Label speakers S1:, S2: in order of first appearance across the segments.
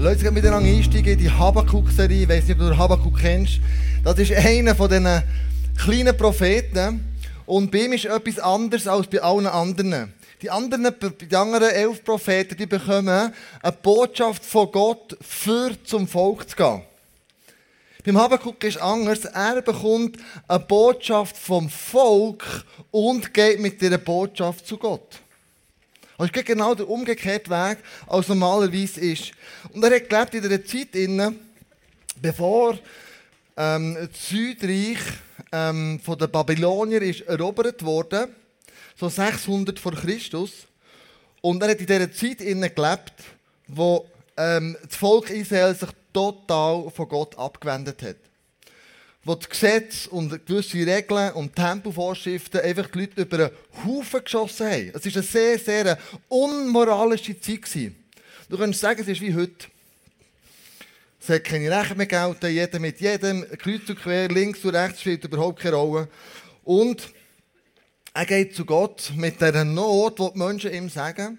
S1: Leute, uns miteinander einsteigen in die Habakkuk-Serie. Ich weiß nicht, ob du Habakkuk kennst. Das ist einer von diesen kleinen Propheten. Und bei ihm ist etwas anderes als bei allen anderen. Die anderen, die anderen elf Propheten, die bekommen eine Botschaft von Gott, für zum Volk zu gehen. Beim Habakkuk ist anders. Er bekommt eine Botschaft vom Volk und geht mit dieser Botschaft zu Gott. Das ist genau der umgekehrte Weg, als normalerweise ist. Und er hat gelebt in einer Zeit, bevor ähm, das Südreich ähm, von den Babyloniern ist erobert wurde, so 600 vor Christus. Und er hat in dieser Zeit gelebt, wo ähm, das Volk Israel sich total von Gott abgewendet hat wo die Gesetze und gewisse Regeln und Tempovorschriften einfach die Leute über einen Haufen geschossen haben. Es war eine sehr, sehr unmoralische Zeit. Du kannst sagen, es ist wie heute. Es hat keine Rechte mehr gelten, jeder mit jedem, kreuz und quer, links und rechts spielt überhaupt keine Rolle. Und er geht zu Gott mit dieser Not, die die Menschen ihm sagen.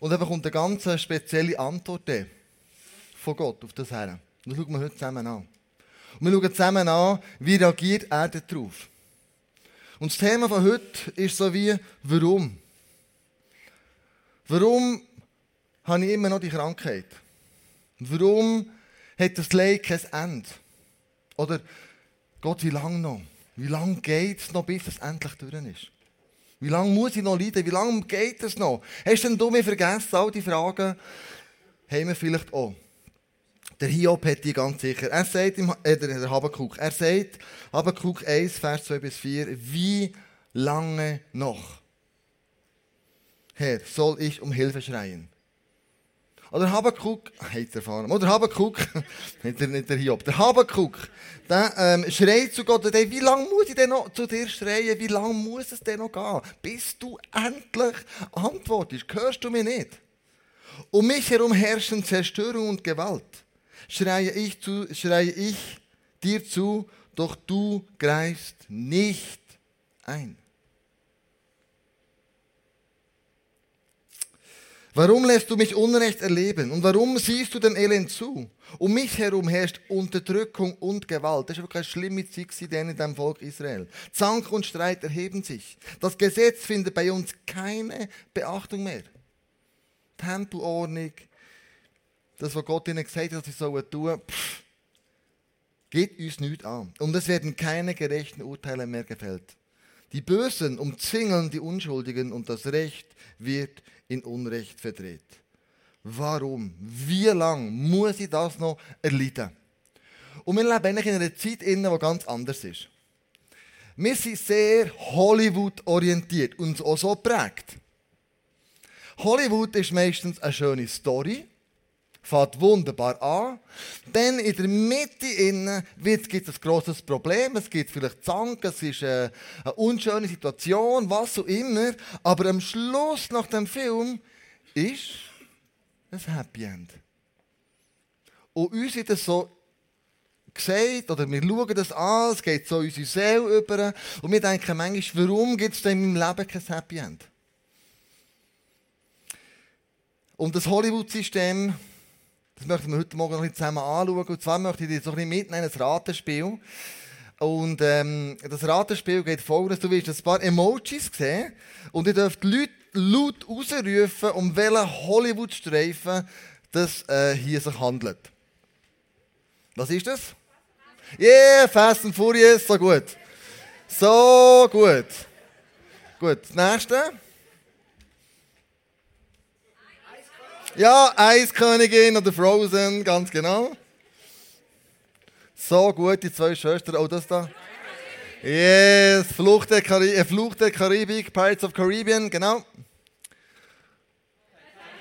S1: Und er bekommt eine ganz spezielle Antwort von Gott auf das her. Das schauen wir heute zusammen an. Und wir schauen zusammen an, wie reagiert er darauf. Und das Thema von heute ist so wie, warum? Warum habe ich immer noch die Krankheit? Warum hat das Leid kein Ende? Oder Gott, wie lange noch? Wie lange geht es noch, bis es endlich durch ist? Wie lange muss ich noch leiden? Wie lange geht es noch? Hast denn du mir vergessen, all die Fragen haben wir vielleicht auch. Der Hiob hat die ganz sicher. Er sagt, im, äh, der Habakkuk, er sagt, Habakkuk 1, Vers 2 bis 4, wie lange noch, Herr, soll ich um Hilfe schreien? Oder Habakkuk, hat erfahren, oder Habakkuk, nicht der, nicht der Hiob, der Habakkuk, der ähm, schreit zu Gott, wie lange muss ich denn noch zu dir schreien, wie lange muss es denn noch gehen, bis du endlich antwortest, hörst du mir nicht? Um mich herum herrschen Zerstörung und Gewalt schreie ich, zu, schreie ich dir zu, doch du greifst nicht ein. Warum lässt du mich Unrecht erleben? Und warum siehst du dem Elend zu? Um mich herum herrscht Unterdrückung und Gewalt. Das war wirklich eine schlimme Zeit in dem Volk Israel. Zank und Streit erheben sich. Das Gesetz findet bei uns keine Beachtung mehr. Tempelordnung, das, was Gott ihnen gesagt hat, dass sie sollen tun, pff, geht uns nichts an. Und es werden keine gerechten Urteile mehr gefällt. Die Bösen umzingeln die Unschuldigen und das Recht wird in Unrecht verdreht. Warum? Wie lange muss ich das noch erleiden? Und wir leben eigentlich in einer Zeit, die ganz anders ist. Wir sind sehr Hollywood-orientiert und auch so prägt. Hollywood ist meistens eine schöne Story, fängt wunderbar an. Dann in der Mitte gibt es ein grosses Problem. Es gibt vielleicht Zank, es ist eine, eine unschöne Situation, was auch immer. Aber am Schluss nach dem Film ist ein Happy End. Und uns wird das so gesagt, oder wir schauen das an, es geht so unsere Seele über. Und wir denken manchmal, warum gibt es denn in meinem Leben kein Happy End? Und das Hollywood-System das möchten wir heute Morgen noch ein zusammen anschauen. Und zwar möchte ich dir so ein bisschen mitnehmen, ein Ratespiel. Und ähm, das Ratespiel geht folgendes. Du wirst ein paar Emojis sehen und ihr dürft Leute laut rausrufen, um welchen Hollywood-Streifen das äh, hier sich handelt. Was ist das? Yeah, Fast and Furious, so gut. So gut. Gut, das nächste. Ja, Eiskönigin oder Frozen, ganz genau. So gut, die zwei Schwestern. Oh, das da. Yes, Flucht der, Karib äh, Fluch der Karibik, Pirates of Caribbean, genau.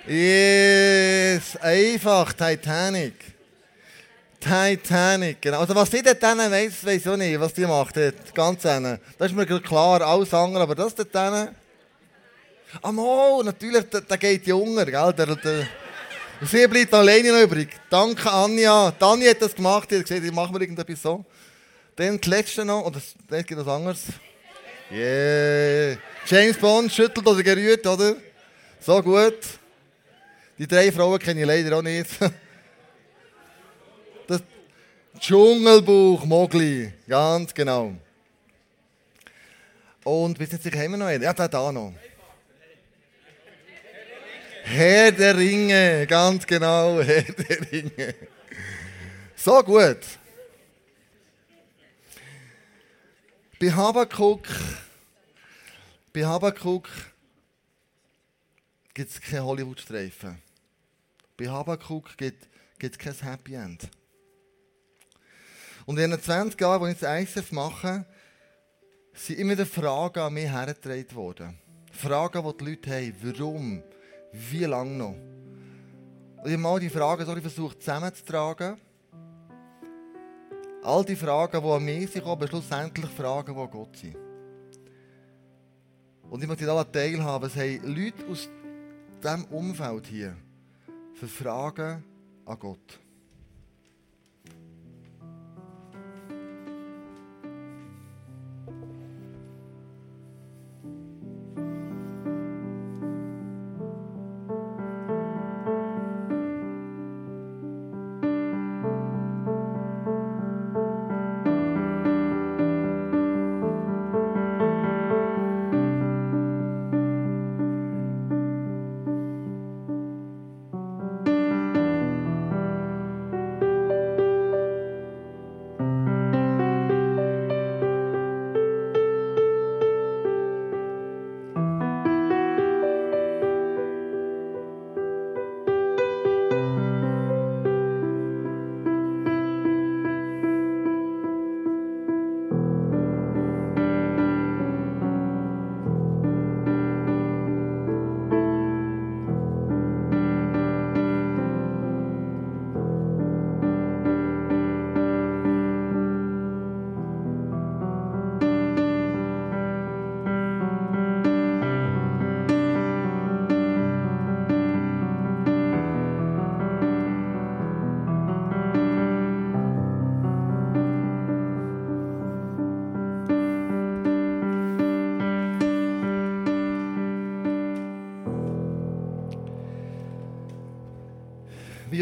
S1: Yes, einfach, Titanic. Titanic, genau. Also was die dort weiss, weiss ich auch nicht, was die macht dort. Ganz eine. Das ist mir klar, alles andere, aber das dort Ah, oh, natürlich, der, der geht Junger, gell? Der, der, sie bleibt alleine noch übrig. Danke, Anja. Tanja hat das gemacht, die hat gesagt, ich mache mir irgendetwas so. Dann das letzte noch, oder das gibt was anderes. Yeah. James Bond schüttelt oder gerührt, oder? So gut. Die drei Frauen kenne ich leider auch nicht. Das Dschungelbuch, Mogli. Ganz genau. Und sind sicher, haben wir noch einen? Ja, da, da noch. Herr der Ringe, ganz genau, Herr der Ringe. So gut. Bei Habakkuk, bei Habakkuk gibt es keine Hollywood-Streifen. Bei Habakkuk gibt es kein Happy End. Und in den 20 Jahren, als ich das ISF mache, sind immer wieder Fragen an mich hergetragen worden. Fragen, die die Leute haben. Warum? Wie lange noch? Ich habe mal die Fragen so versucht zusammenzutragen. All die Fragen, die an mich sind, aber schlussendlich Fragen, die an Gott sind. Und ich möchte daran teilhaben, es haben Leute aus diesem Umfeld hier für Fragen an Gott.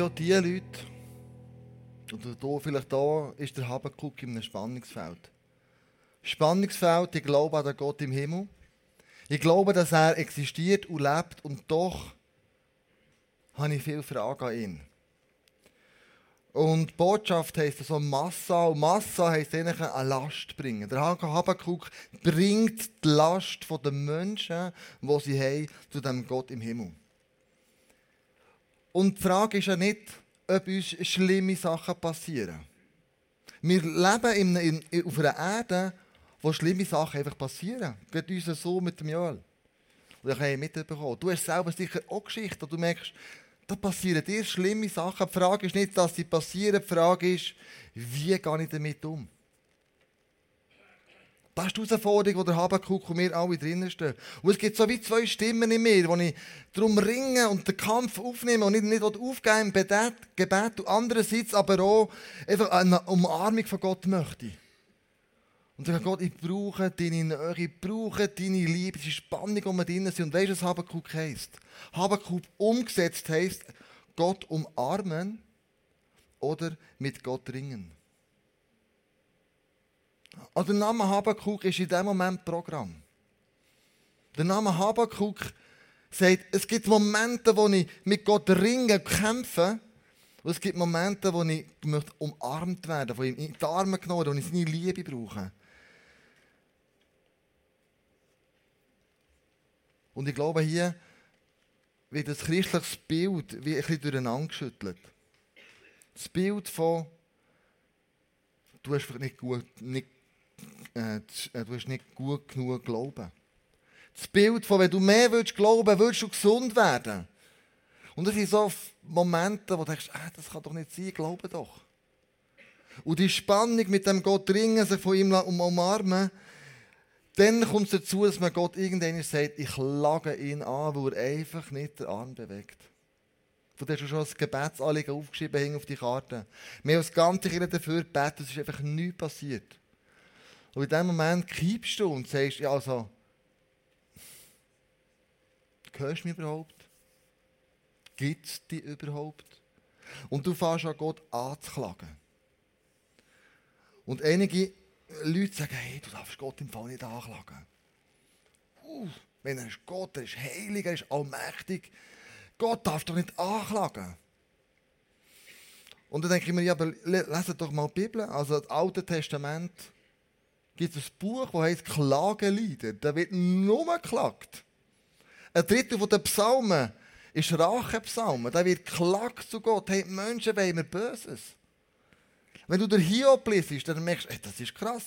S1: Auch die Leute, oder hier, vielleicht da, ist der Habakkuk in einem Spannungsfeld. Spannungsfeld, ich glaube an den Gott im Himmel. Ich glaube, dass er existiert und lebt und doch habe ich viele Fragen an ihn. Und Botschaft heisst so Massa. Und Massa heisst eigentlich eine Last bringen. Der Habakkuk bringt die Last der Menschen, die sie haben, zu dem Gott im Himmel. Und die Frage ist ja nicht, ob uns schlimme Sachen passieren. Wir leben in, in, auf einer Erde, wo schlimme Sachen einfach passieren. Geht uns so mit dem Joel. Und ich habe mitbekommen. Du hast selber sicher auch Geschichten, du merkst, da passieren dir schlimme Sachen. Die Frage ist nicht, dass sie passieren, die Frage ist, wie gehe ich damit um? Das ist die Herausforderung, die der Habakkuk und wir alle drinnen stehen. Und es gibt so wie zwei Stimmen in mir, wo ich darum ringe und den Kampf aufnehme und nicht, nicht aufgeben im Gebet, Gebet und andererseits aber auch einfach eine Umarmung von Gott möchte. Und sage, Gott, ich brauche deine Nähe, ich brauche deine Liebe, diese Spannung, die wir drinnen sind. Und weißt du, was Habakkuk heisst? Habakkuk umgesetzt heisst, Gott umarmen oder mit Gott ringen. Also der Name Habakuk ist in diesem Moment Programm. Der Name Habakuk sagt, es gibt Momente, wo ich mit Gott ringe, kämpfe. Und es gibt Momente, wo ich möchte umarmt werden wo ich in die Arme genommen werde, wo ich seine Liebe brauche. Und ich glaube, hier wird das christliche Bild wie ein bisschen durcheinander geschüttelt. Das Bild von, du hast vielleicht nicht, gut, nicht äh, äh, du hast nicht gut genug glauben. Das Bild von, wenn du mehr willst glauben, willst du gesund werden. Und das sind so Momente, wo du denkst, ah, das kann doch nicht sein, glaube doch. Und die Spannung mit dem Gott ringen, sich von ihm umarmen, dann kommt es dazu, dass man Gott irgendwann sagt, ich lage ihn an, weil er einfach nicht den Arm bewegt. Du hast schon das Gebetsanliegen aufgeschrieben auf die Karte. Wir haben das ganze Kirche dafür gebetet, es ist einfach nichts passiert. Und in dem Moment kippst du und sagst, ja also, hörst du mich überhaupt? Gibt es dich überhaupt? Und du fährst an Gott anzuklagen. Und einige Leute sagen, hey, du darfst Gott im Fall nicht anklagen. Uh, wenn er ist Gott, er ist heilig, er ist allmächtig. Gott darf doch nicht anklagen. Und dann denke ich mir, ja, aber lese doch mal die Bibel. Also das Alte Testament gibt es ein Buch, das heißt Klagelieder. Da wird nur geklagt. Ein Drittel der Psalmen ist Rachepsalmen. Da wird geklagt zu Gott. Hey, Menschen wollen mir Böses. Wenn du der Hiob liest, dann merkst du, hey, das ist krass.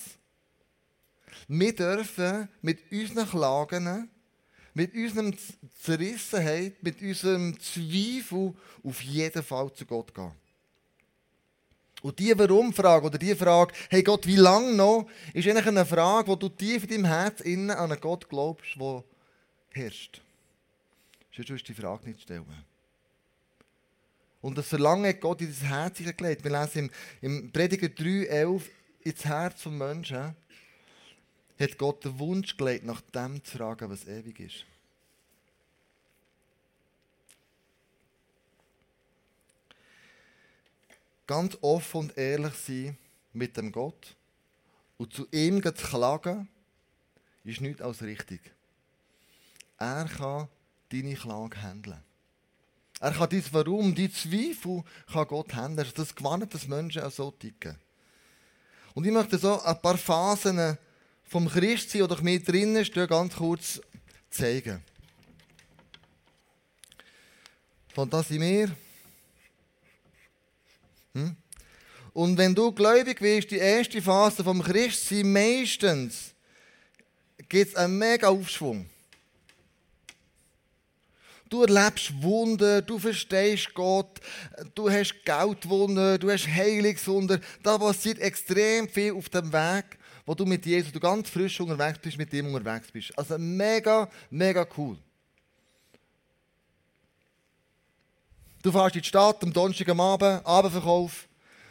S1: Wir dürfen mit unseren Klagen, mit unserer Zerrissenheit, mit unserem Zweifel auf jeden Fall zu Gott gehen. Und die Warum-Frage oder die Frage, hey Gott, wie lange noch, ist eigentlich eine Frage, wo du tief in deinem Herz an einen Gott glaubst, der herrscht. Sonst wirst du die Frage nicht stellen. Und das Verlangen hat Gott in dein Herz gelegt. Wir lesen im, im Prediger 3, 11, ins Herz des Menschen hat Gott den Wunsch gelegt, nach dem zu fragen, was ewig ist. Ganz offen und ehrlich sein mit dem Gott und zu ihm zu klagen, ist nichts als richtig. Er kann deine Klage handeln. Er kann dein Warum, dein Zweifel kann Gott handeln. Das gewannet, dass Menschen auch so ticken. Und ich möchte so ein paar Phasen vom Christsein, oder mir drinnen stehen, ganz kurz zeigen. Von das in mir. Hm? Und wenn du gläubig bist, die erste Phase vom Christsein, meistens gibt es einen mega Aufschwung. Du erlebst Wunder, du verstehst Gott, du hast Geldwunder, du hast Heilungswunder. Da passiert extrem viel auf dem Weg, wo du mit Jesus, du ganz frisch unterwegs bist, mit ihm unterwegs bist. Also mega, mega cool. Du fährst in die Stadt am Donnerstag am Abend, Abendverkauf.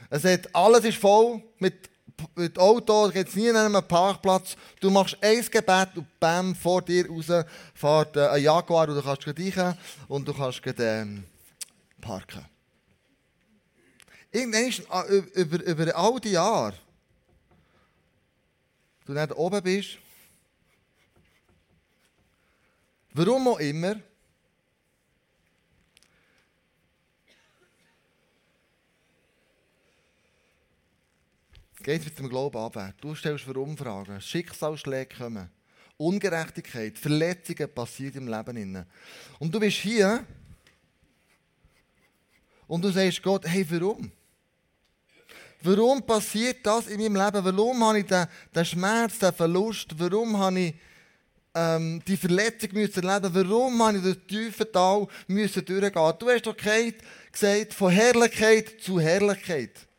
S1: Es hat, alles ist voll mit mit da gibt es nie einen Parkplatz. Du machst ein Gebet und bam, vor dir raus fährt äh, ein Jaguar und du kannst rein und du kannst ähm, parken. Irgendwann äh, über, über all die Jahre, du nicht oben bist, warum auch immer, geht mit dem Glauben ab. Du stellst für Umfragen, Schicksalsschläge kommen, Ungerechtigkeit, Verletzungen passieren im Leben. Und du bist hier und du sagst Gott, hey, warum? Warum passiert das in meinem Leben? Warum habe ich den, den Schmerz, den Verlust? Warum habe ich ähm, die Verletzung müssen erleben? Warum habe ich das tiefe Tal müssen durchgehen? Du hast doch gesagt, von Herrlichkeit zu Herrlichkeit.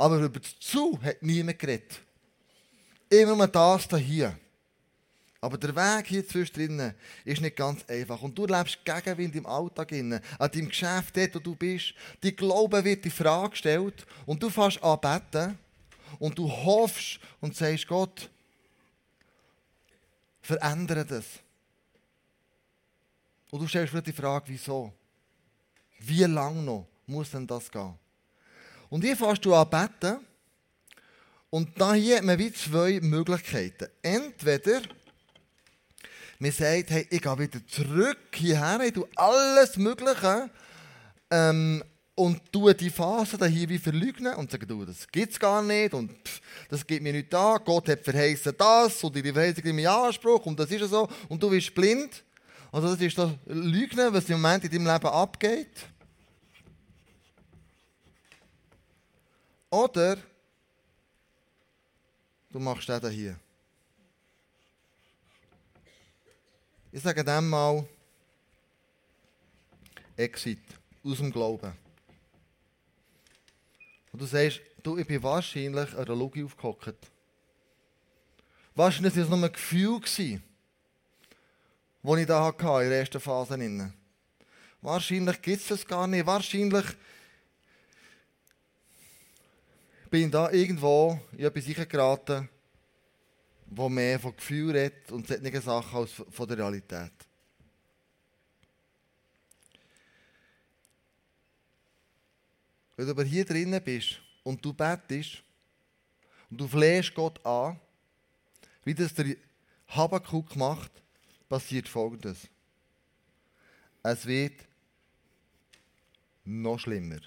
S1: Aber über das Zu hat niemand geredet. Immer nur das hier. Aber der Weg hier zwischendrin ist nicht ganz einfach. Und du lebst Gegenwind im Alltag, an deinem Geschäft, dort wo du bist. Die Glaube wird in Frage gestellt und du fährst an beten und du hoffst und sagst, Gott, verändere das. Und du stellst dir die Frage, wieso? Wie lange noch muss denn das gehen? Und hier fährst du an beten. Und da hier hat man wie zwei Möglichkeiten. Entweder man sagt, hey, ich gehe wieder zurück hierher, ich tue alles Mögliche ähm, und tue die Phase da hier wie verleugnen und sage, du, das gibt es gar nicht und pff, das gibt mir nicht da. Gott hat verheißen das und die Verheißung in Anspruch und das ist so und du bist blind. Also das ist das Lügnen, was im Moment in deinem Leben abgeht. Oder du machst das hier. Ich sage dem mal Exit aus dem Glauben. Und du sagst, du, ich bin wahrscheinlich an der Logik aufgehockt. Wahrscheinlich war es nur ein Gefühl, das ich da hatte in der ersten Phase. Wahrscheinlich gibt es das gar nicht. Wahrscheinlich bin da irgendwo in etwas geraten, wo mehr von Gefühl redet und solche Sachen als von der Realität. wenn du aber hier drinnen bist und du bettest und du flehst Gott an, wie das der Habakkuk macht, passiert Folgendes. Es wird noch schlimmer.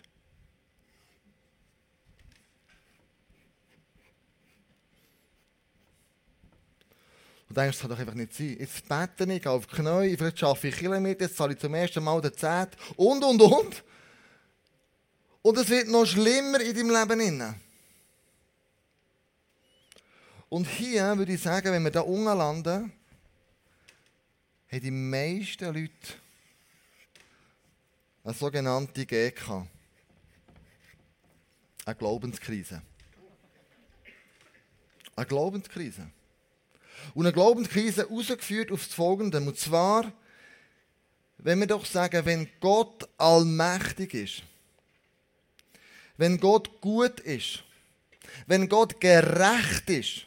S1: Du denkst, das kann doch einfach nicht sein. Jetzt bete ich, auf die Knie, vielleicht schaffe ich Kilometer, jetzt zahle ich zum ersten Mal den Zehnt und, und, und. Und es wird noch schlimmer in deinem Leben. Und hier würde ich sagen, wenn wir da unten landen, haben die meisten Leute eine sogenannte GK. Eine Glaubenskrise. Eine Glaubenskrise. Und eine Glaubenskrise ausgeführt auf das Folgende. Und zwar, wenn wir doch sagen, wenn Gott allmächtig ist, wenn Gott gut ist, wenn Gott gerecht ist,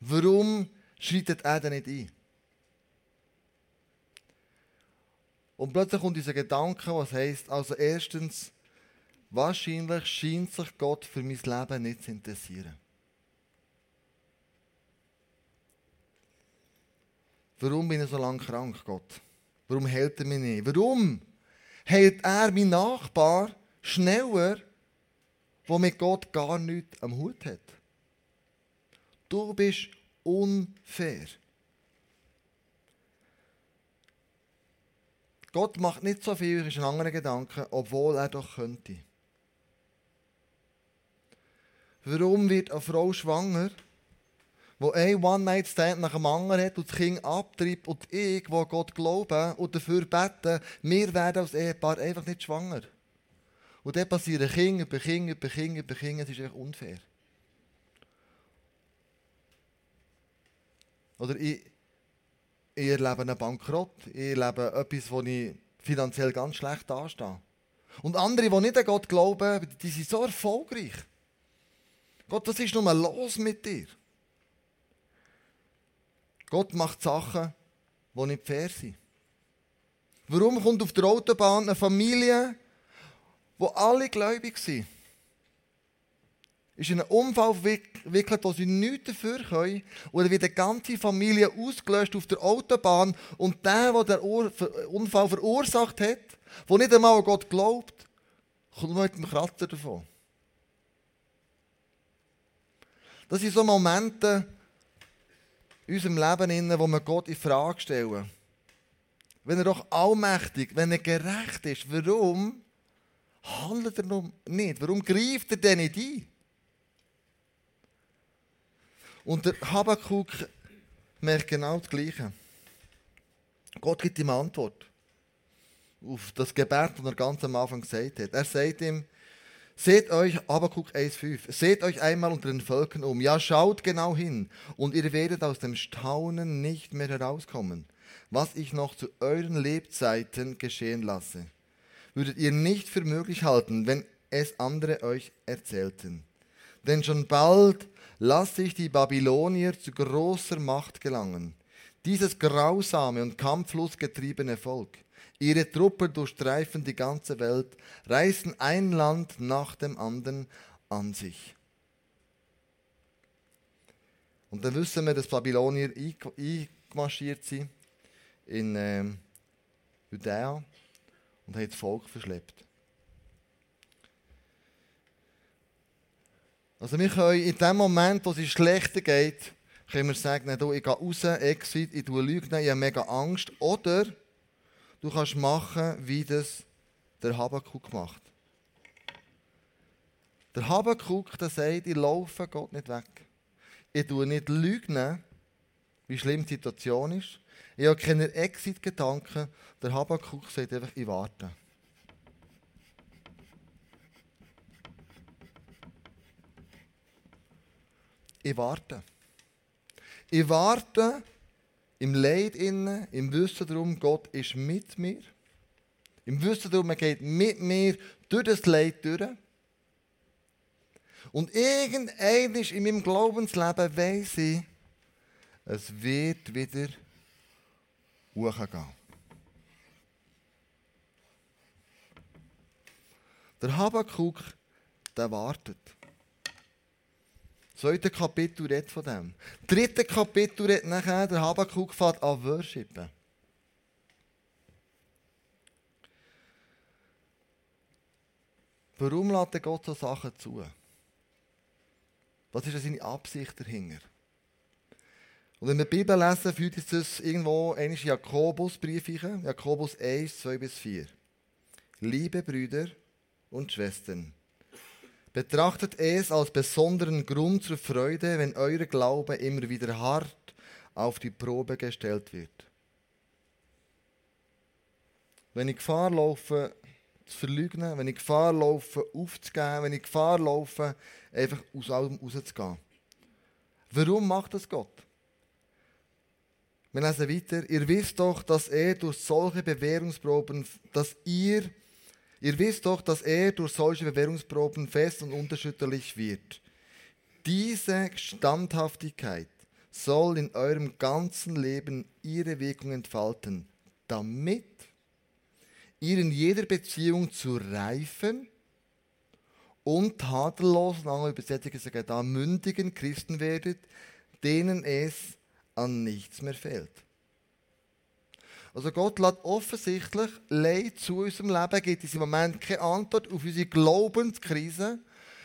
S1: warum schreitet er denn nicht ein? Und plötzlich kommt dieser Gedanke, was heißt, also erstens, wahrscheinlich scheint sich Gott für mein Leben nicht zu interessieren. Warum bin ich so lange krank, Gott? Warum hält er mich nicht? Warum hält er meinen Nachbar schneller, der mit Gott gar nichts am Hut hat? Du bist unfair. Gott macht nicht so viel, ist ein anderer Gedanke, obwohl er doch könnte. Warum wird eine Frau schwanger? Wo ein One-Night-Stand nach dem anderen hat und das Kind abtreibt und ich, wo Gott glaube und dafür bete, wir werden als Ehepaar einfach nicht schwanger. Und dann passieren Kinder über Kinder über Kinder über Kinder, das ist echt unfair. Oder ich, ich erlebe einen Bankrott, ich erlebe etwas, wo ich finanziell ganz schlecht dastehe. Und andere, die nicht an Gott glauben, die sind so erfolgreich. Gott, was ist nun los mit dir? Gott macht Sachen, die nicht fair sind. Warum kommt auf der Autobahn eine Familie, wo alle gläubig sind? Ist in einen Unfall verwickelt, wo sie nichts dafür können. Oder wird eine ganze Familie ausgelöscht auf der Autobahn und der, der den Unfall verursacht hat, der nicht einmal an Gott glaubt, kommt mit dem Kratzer davon. Das sind so Momente, in unserem Leben, wo wir Gott in Frage stellen. Wenn er doch allmächtig, wenn er gerecht ist, warum handelt er noch nicht? Warum greift er denn nicht ein? Und der Habakkuk merkt genau das Gleiche. Gott gibt ihm Antwort auf das Gebet, das er ganz am Anfang gesagt hat. Er sagt ihm, Seht euch, Habakuk 1,5, seht euch einmal unter den Völkern um. Ja, schaut genau hin und ihr werdet aus dem Staunen nicht mehr herauskommen, was ich noch zu euren Lebzeiten geschehen lasse. Würdet ihr nicht für möglich halten, wenn es andere euch erzählten. Denn schon bald lasse ich die Babylonier zu großer Macht gelangen. Dieses grausame und kampflos getriebene Volk Ihre Truppen durchstreifen die ganze Welt, reißen ein Land nach dem anderen an sich. Und dann wissen wir, dass Babylonier eingemarschiert sind in äh, Judäa und haben das Volk verschleppt. Also wir können in dem Moment, wo es schlechter geht, können wir sagen, ich gehe raus, Exit, ich tue Lügen, ich habe mega Angst. Oder du kannst machen, wie das der Habakuk macht. Der Habakuk, der sagt, ich laufe Gott nicht weg. Ich tue nicht lügen, wie schlimm die Situation ist. Ich habe keine Exit-Gedanken. Der Habakuk sagt einfach, ich warte. Ich warte. Ich warte, im Leid innen, im Wissen darum, Gott ist mit mir. Im Wissen darum, er geht mit mir durch das Leid durch. Und irgendein in meinem Glaubensleben weiss ich, es wird wieder hochgehen. Der Habakkuk, der wartet. Zweite Kapitel redet von dem. Dritte Kapitel redet nachher, der Habakkuk fährt an Worshipen. Warum lässt Gott so Sachen zu? Was ist seine Absicht dahinter? Und wenn wir die Bibel lesen, führt uns das irgendwo in Jakobusbrief Jakobus 1, 2 bis 4. Liebe Brüder und Schwestern, betrachtet es als besonderen Grund zur Freude, wenn euer Glaube immer wieder hart auf die Probe gestellt wird. Wenn ich Gefahr laufe, zu verleugnen, wenn ich Gefahr laufe, aufzugeben, wenn ich Gefahr laufe, einfach aus allem rauszugehen. Warum macht das Gott? Wir lesen weiter. Ihr wisst doch, dass er durch solche Bewährungsproben, dass ihr, ihr wisst doch, dass er durch solche Bewährungsproben fest und unerschütterlich wird. Diese Standhaftigkeit soll in eurem ganzen Leben ihre Wirkung entfalten, damit ihr in jeder Beziehung zu reifen und tadellosen, Übersetzungen sagen da, mündigen Christen werdet, denen es an nichts mehr fehlt. Also Gott lässt offensichtlich Leid zu unserem Leben, gibt in diesem Moment keine Antwort auf unsere Glaubenskrise,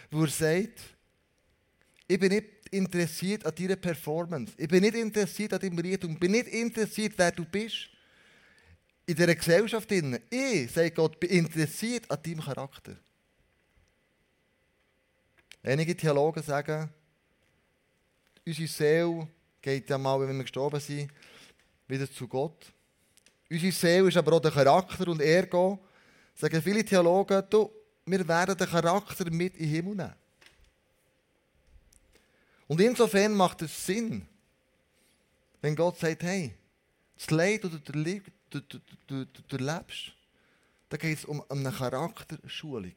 S1: wo er sagt, ich bin nicht interessiert an deiner Performance, ich bin nicht interessiert an deinem Reichtum, ich bin nicht interessiert, wer du bist in dieser Gesellschaft. Ich, sagt Gott, bin interessiert an deinem Charakter. Einige Theologen sagen, unsere Seele geht ja mal, wenn wir gestorben sind, wieder zu Gott. Unsere Seele ist aber auch der Charakter und Ergo. Sagen viele Theologen, du, wir werden den Charakter mit in den Himmel nehmen. Und insofern macht es Sinn, wenn Gott sagt, hey, das Leid, das du, du, du, du, du erlebst, da geht es um eine Charakterschulung.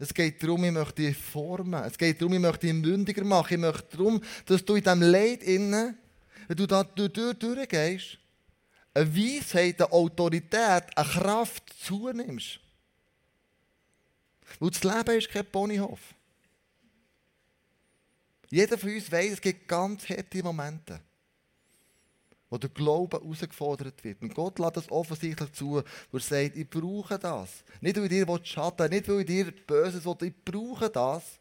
S1: Es geht darum, ich möchte dich formen. Es geht darum, ich möchte dich mündiger machen. Ich möchte darum, dass du in diesem Leid innen, wenn du da durch, durchgehst, eine Weisheit, eine Autorität, eine Kraft zunimmst. Weil das Leben ist kein Ponyhof. Jeder von uns weiß, es gibt ganz harte Momente wo der Glaube herausgefordert wird. Und Gott lässt das offensichtlich zu, wo er sagt, ich brauche das. Nicht, weil ich dir schaden nicht, weil ich dir Böses will, ich brauche das,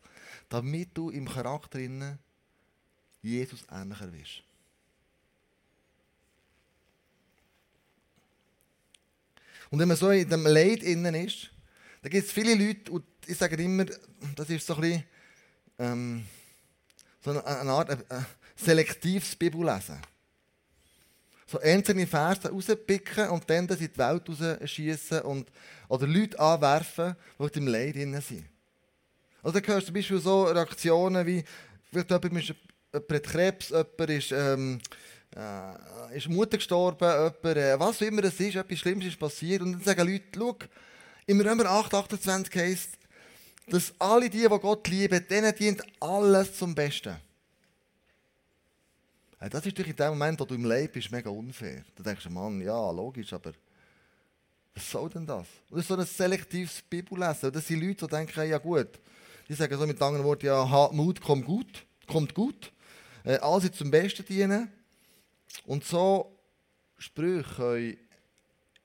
S1: damit du im Charakter Jesus ähnlicher wirst. Und wenn man so in dem Leid innen ist, da gibt es viele Leute, und ich sage immer, das ist so ein bisschen ähm, so eine, eine Art äh, selektives Bibellesen so einzelne Verse rauspicken und dann das in die Welt rausschießen und, oder Leute anwerfen, die im Leid drin sind. Also da hörst du zum Beispiel so Reaktionen wie, vielleicht jemand, ist, jemand Krebs, jemand ist, ähm, äh, ist Mutter gestorben, jemand, äh, was immer es ist, etwas Schlimmes ist passiert und dann sagen Leute, schau, im Römer 8, 28 heisst, dass alle die, die Gott lieben, denen dient alles zum Besten. Das ist doch in dem Moment, wo du im Leben bist, mega unfair. Da denkst du, Mann, ja, logisch, aber was soll denn das? ist so ein selektives Bibellesen. Das sind Leute, die denken, ja gut, die sagen so mit anderen Worten, ja, Mut kommt gut, kommt gut. Äh, alles zum Besten dienen. Und so Sprüche können,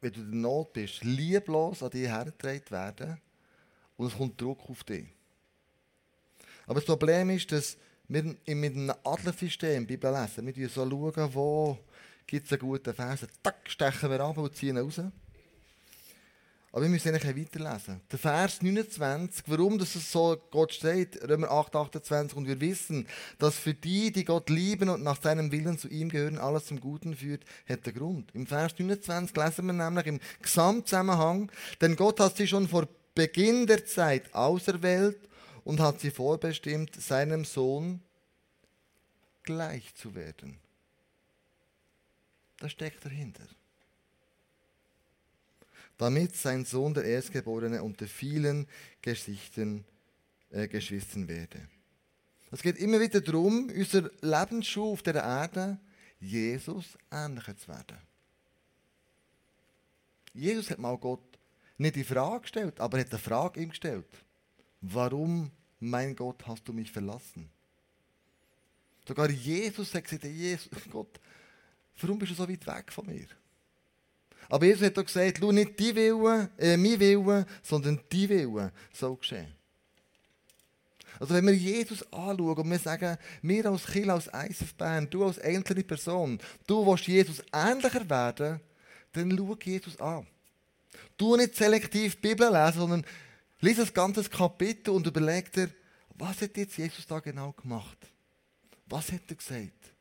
S1: wenn du in der Not bist, lieblos an dich hergetragen werden und es kommt Druck auf dich. Aber das Problem ist, dass wir mit einem Adlersystem Bibel lesen. Wir schauen wo gibt es einen guten Vers. Tack, stechen wir ab und ziehen raus. Aber wir müssen eigentlich weiterlesen. Der Vers 29, warum das so Gott steht, Römer 8, 28, und wir wissen, dass für die, die Gott lieben und nach seinem Willen zu ihm gehören, alles zum Guten führt, hat der Grund. Im Vers 29 lesen wir nämlich im Gesamtzusammenhang, denn Gott hat sie schon vor Beginn der Zeit auserwählt und hat sie vorbestimmt, seinem Sohn gleich zu werden. Das steckt dahinter. Damit sein Sohn der Erstgeborene unter vielen Geschichten, äh, Geschwistern werde. Es geht immer wieder darum, unser Lebensschuh auf der Erde Jesus ähnlicher zu werden. Jesus hat mal Gott nicht die Frage gestellt, aber er hat eine Frage ihm gestellt. Warum, mein Gott, hast du mich verlassen? Sogar Jesus hat gesagt, Jesus, Gott, warum bist du so weit weg von mir? Aber Jesus hat auch gesagt, schau nicht die Wille, äh, mein Wille, sondern die Wille soll geschehen. Also wenn wir Jesus anschauen und wir sagen, wir als Kind, als Bern, du als einzelne Person, du willst Jesus ähnlicher werden, dann schau Jesus an. Du nicht selektiv die Bibel lesen, sondern lies das ganze Kapitel und überleg dir, was hat jetzt Jesus da genau gemacht? Was hat er gesagt?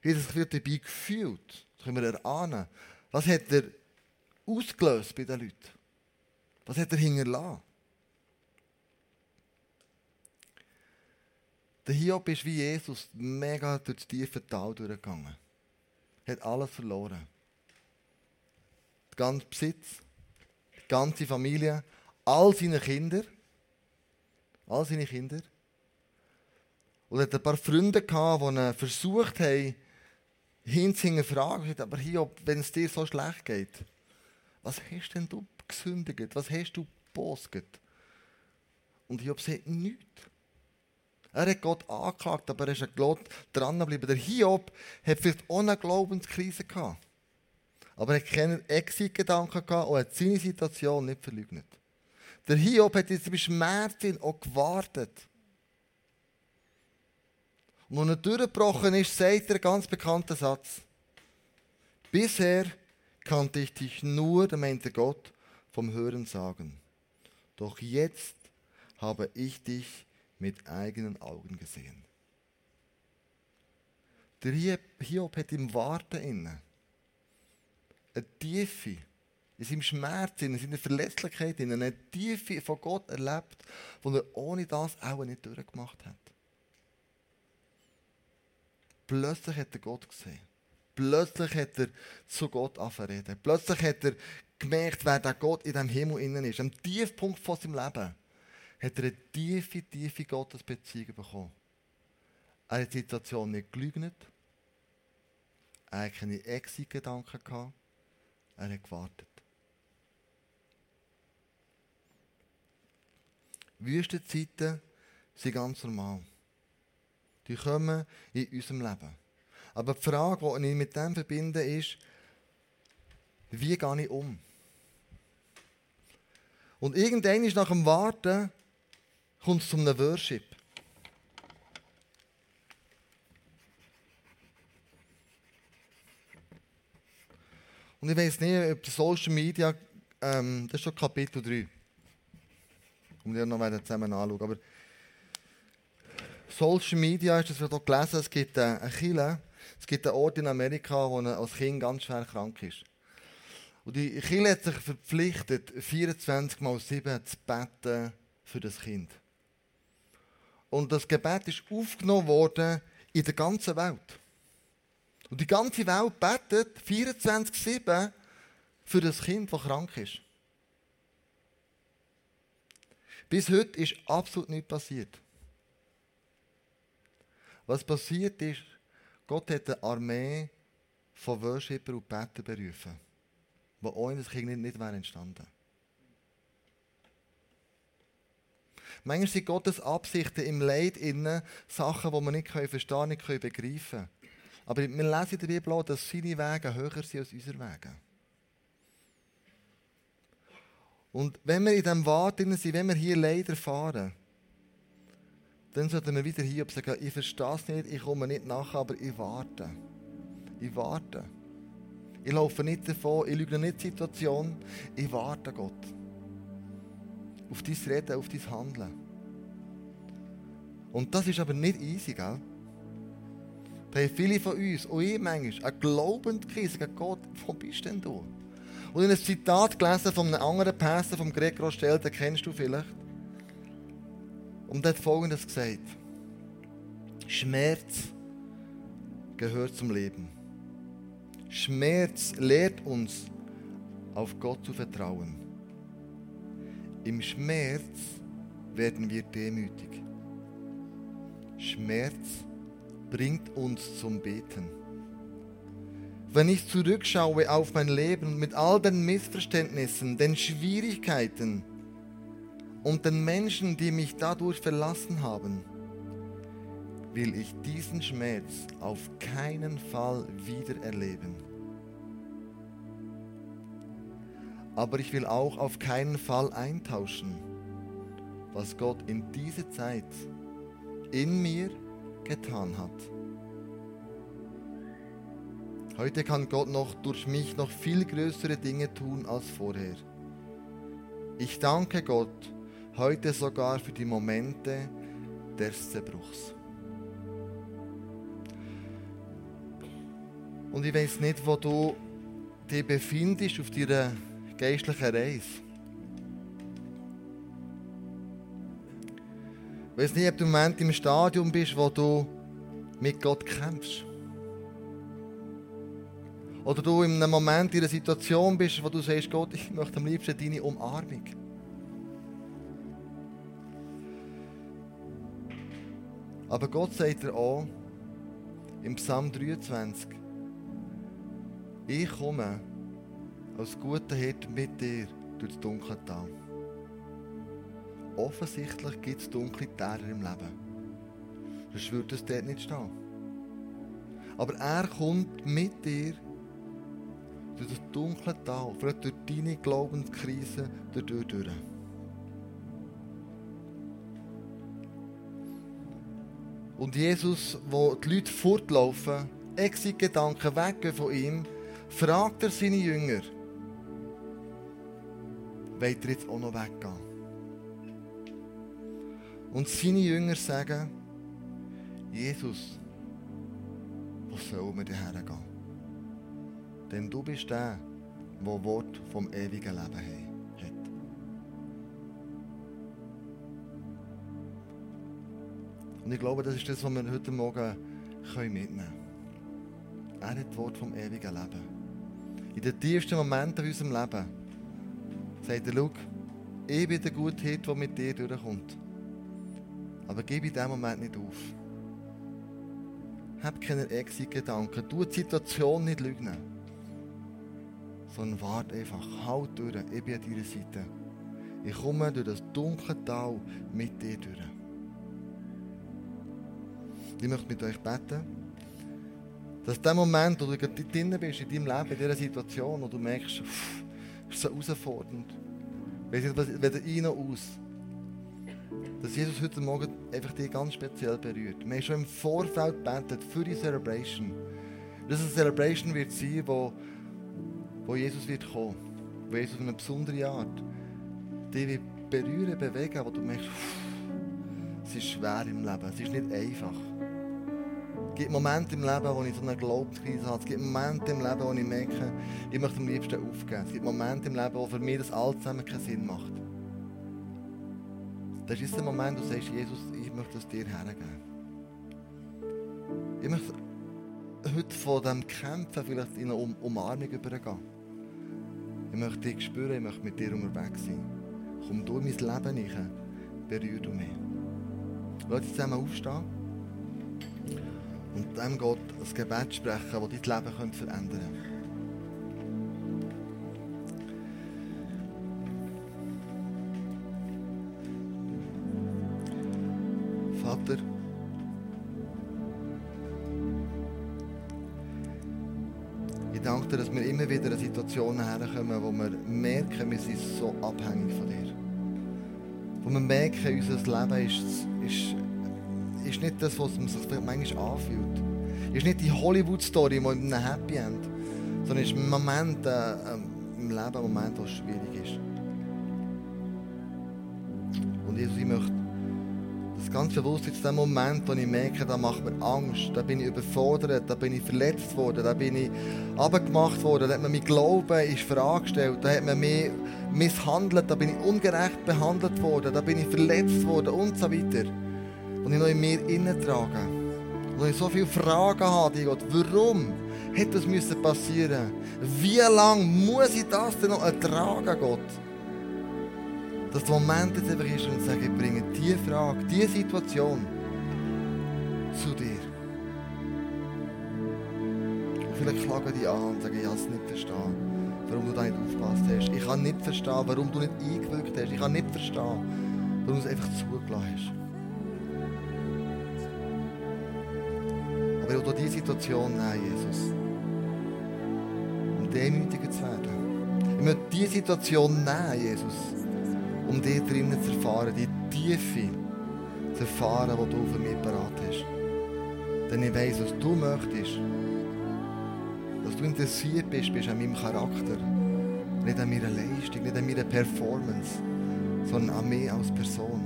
S1: Wie hat er sich dabei gefühlt? Das können wir erahnen. Was hat er ausgelöst bei den Leuten? Was hat er hinterlassen? Der Hiob ist wie Jesus mega durch das tiefe Tal durchgegangen. Hat alles verloren. Den ganzen Besitz, die ganze Familie, all seine Kinder. All seine Kinder. Und er hat ein paar Freunde gehabt, die versucht haben, hinzuhängen Fragen. Aber Hiob, wenn es dir so schlecht geht, was hast denn du gesündigt? Was hast du gepostet? Und Hiob sagt nichts. Er hat Gott angeklagt, aber er ist an Gott dran geblieben. Der Hiob hat vielleicht eine Glaubenskrise gehabt. Aber er hat keine Exit-Gedanken gehabt und hat seine Situation nicht verleugnet. Der Hiob hat jetzt bei Schmerzen auch gewartet. Und als er durchgebrochen ist, sagt er einen ganz bekannten Satz. Bisher kannte ich dich nur, meinte Gott, vom Hören sagen. Doch jetzt habe ich dich mit eigenen Augen gesehen. Der Hiob hat im Warten inne eine Tiefe, in seinem Schmerz, in seiner Verletzlichkeit, in eine Tiefe von Gott erlebt, die er ohne das auch nicht durchgemacht hat. Plötzlich hat er Gott gesehen. Plötzlich hat er zu Gott angefangen Plötzlich hat er gemerkt, wer der Gott in dem Himmel innen ist. Am Tiefpunkt von seinem Leben hat er eine tiefe, tiefe Gottesbeziehung bekommen. Er hat die Situation nicht gelügnet. Er hat keine Exit-Gedanken gehabt. Er hat gewartet. Wüstenzeiten sind ganz normal. Die kommen in unserem Leben. Aber die Frage, die ich mit dem verbinde, ist, wie gehe ich um? Und irgendwann ist nach dem Warten kommt es zu einem Worship. Und ich weiß nicht, ob die Social Media, ähm, das ist schon Kapitel 3. Und wir noch zusammen anschauen. Aber Social Media, ist das wird auch gelesen, es gibt eine Kille, es gibt einen Ort in Amerika, wo als Kind ganz schwer krank ist. Und die Kille hat sich verpflichtet, 24 mal 7 zu beten für das Kind. Und das Gebet ist aufgenommen worden in der ganzen Welt. Und die ganze Welt betet 24-7 für das Kind, das krank ist. Bis heute ist absolut nichts passiert. Was passiert ist, Gott hat eine Armee von Worshipper und Better berufen, die ohne das Kind nicht, nicht entstanden wären. Manchmal sind Gottes Absichten im Leid innen Sachen, die wir nicht verstehen nicht begreifen können. Aber wir lesen in der Bibel auch, dass seine Wege höher sind als unsere Wege. Und wenn wir in diesem Wort sind, wenn wir hier Leid erfahren, dann sollten wir wieder hier sagen, ich verstehe es nicht, ich komme nicht nach, aber ich warte. Ich warte. Ich laufe nicht davon, ich lüge nicht die Situation, ich warte Gott auf dein Reden, auf dein Handeln. Und das ist aber nicht easy, gell? Da haben viele von uns, und ich manchmal, eine glaubende Krise gegen Gott, wo bist denn du? Und in einem Zitat gelesen von einem anderen Pastor, vom Gregor Stel, den kennst du vielleicht. Und er hat Folgendes gesagt. Schmerz gehört zum Leben. Schmerz lehrt uns, auf Gott zu vertrauen. Im Schmerz werden wir demütig. Schmerz bringt uns zum Beten. Wenn ich zurückschaue auf mein Leben mit all den Missverständnissen, den Schwierigkeiten und den Menschen, die mich dadurch verlassen haben, will ich diesen Schmerz auf keinen Fall wieder erleben. Aber ich will auch auf keinen Fall eintauschen, was Gott in dieser Zeit in mir getan hat. Heute kann Gott noch durch mich noch viel größere Dinge tun als vorher. Ich danke Gott heute sogar für die Momente des Zerbruchs. Und ich weiß nicht, wo du dich befindest auf deiner geistlichen Reise. Ich weiß nicht, ob du im Moment im Stadium bist, wo du mit Gott kämpfst. Oder du in einem Moment in einer Situation bist, wo du sagst, Gott, ich möchte am liebsten deine Umarmung. Aber Gott sagt dir auch im Psalm 23, ich komme als guter Hirt mit dir durch das dunkle Tal. Offensichtlich gibt es dunkle Täler im Leben. Sonst würde es dort nicht stehen. Aber er kommt mit dir durch das dunkle Tal, vielleicht durch deine Glaubenskrise, durch. durch. Und Jesus, wo die Leute fortlaufen, Exit-Gedanken weggehen von ihm, fragt er seine Jünger, wollt ihr jetzt auch noch weggehen? Und seine Jünger sagen, Jesus, wo sollen wir denn hergehen? Denn du bist der, der Wort vom ewigen Leben hat. Und ich glaube, das ist das, was wir heute Morgen mitnehmen können. Er hat das Wort vom ewigen Leben. In den tiefsten Momenten in unserem Leben sagt er, schau, ich bin der gute Hirt, der mit dir durchkommt. Aber gib in diesem Moment nicht auf. Hab keine Exit-Gedanken. Tu die Situation nicht lügen. Sondern warte einfach. Halt durch. Ich bin an deiner Seite. Ich komme durch das dunkle Tal mit dir durch. Ich möchte mit euch beten, dass der Moment, wo du drin bist, in deinem Leben, in dieser Situation, wo du merkst, es ist so herausfordernd, weder ein noch aus, dass Jesus heute Morgen einfach dich ganz speziell berührt. Wir haben schon im Vorfeld gebetet für die Celebration. Dass eine Celebration wird sein, wo, wo Jesus wird kommen. Wo Jesus auf eine besondere Art dich wird berühren, bewegen, wo du merkst, es ist schwer im Leben, es ist nicht einfach. Gibt Momente im Leben, wo ich so eine Glaubenskrise habe. Es gibt Momente im Leben, wo ich merke, ich möchte am liebsten aufgeben. Es gibt Momente im Leben, wo für mich das alles zusammen keinen Sinn macht. Das ist der Moment, wo du sagst, Jesus, ich möchte es dir hergeben. Ich möchte heute von diesem Kämpfen vielleicht in eine um Umarmung übergehen. Ich möchte dich spüren, ich möchte mit dir unterwegs sein. Komm du in mein Leben rein, berühr du mich. Lass uns zusammen aufstehen und dem Gott ein Gebet sprechen, das dein Leben verändern könnte. Vater. Ich danke dir, dass wir immer wieder in Situationen herkommen, wo wir merken, wir sind so abhängig von dir. Wo wir merken, unser Leben ist, ist, ist nicht das, was man sich manchmal anfühlt. Ist nicht die Hollywood-Story mit einem Happy End, sondern ist ein Moment äh, im Leben, ein Moment, was schwierig ist. Und Jesus, ich möchte das ganz bewusst jetzt der Moment, wo ich merke, da macht mir Angst, da bin ich überfordert, da bin ich verletzt worden, da bin ich abgemacht worden, da hat man mein Glauben ist Frage gestellt, da hat man mich misshandelt, da bin ich ungerecht behandelt worden, da bin ich verletzt worden und so weiter. Und ich noch in mir innen trage. Und ich so viele Fragen habe, Gott, warum hätte das müssen passieren? Wie lange muss ich das denn noch ertragen, Gott? dass der Moment jetzt einfach ist und sage, ich bringe diese Frage, diese Situation zu dir. vielleicht klagen die an und sagen, ich kann es nicht verstehen, warum du da nicht aufgepasst hast. Ich kann nicht verstehen, warum du nicht eingewirkt hast. Ich kann nicht verstehen, warum du es einfach zugelassen hast. Aber ich will diese Situation nehmen, Jesus. Um demütiger zu werden. Ich möchte diese Situation nehmen, Jesus. Um dich drinnen zu erfahren, die Tiefe zu erfahren, die du für mich parat hast. Denn ich weiss, was du möchtest, dass du interessiert bist, bist an meinem Charakter. Nicht an meiner Leistung, nicht an meiner Performance, sondern an mir als Person.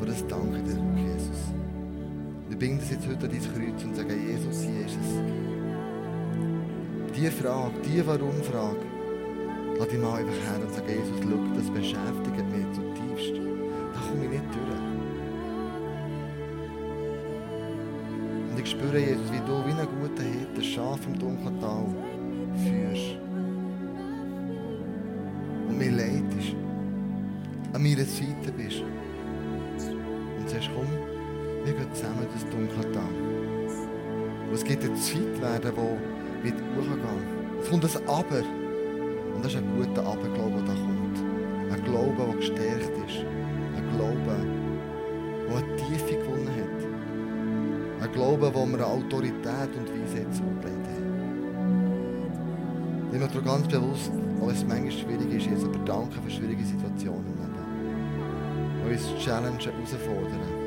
S1: Und das danke dir, Jesus. Wir bringen das jetzt heute an dein Kreuz und sagen, Jesus, hier ist es. Diese Frage, diese Warum-Frage, lass dich mal einfach her und sag, Jesus, schau, das beschäftigt mich zutiefst. Da komme ich nicht durch. Und ich spüre, Jesus, wie du wie ein guter Hirte Schaf im dunklen Tal führst. Und mir leidest. An meiner Seite bist. Und sagst, komm, zusammen das dunkle Tal. Und es gibt eine Zeit werden, wo wird hochgehen. Es kommt ein Aber. Und das ist ein guter Aberglaube, der da kommt. Ein Glaube, der gestärkt ist. Ein Glaube, der eine Tiefe gewonnen hat. Ein Glaube, wo wir Autorität und Weisheit zugelegt haben. Ich möchte ganz bewusst, auch es manchmal schwierig ist, jetzt aber danke für schwierige Situationen im Leben. Die uns challengen, herausfordern.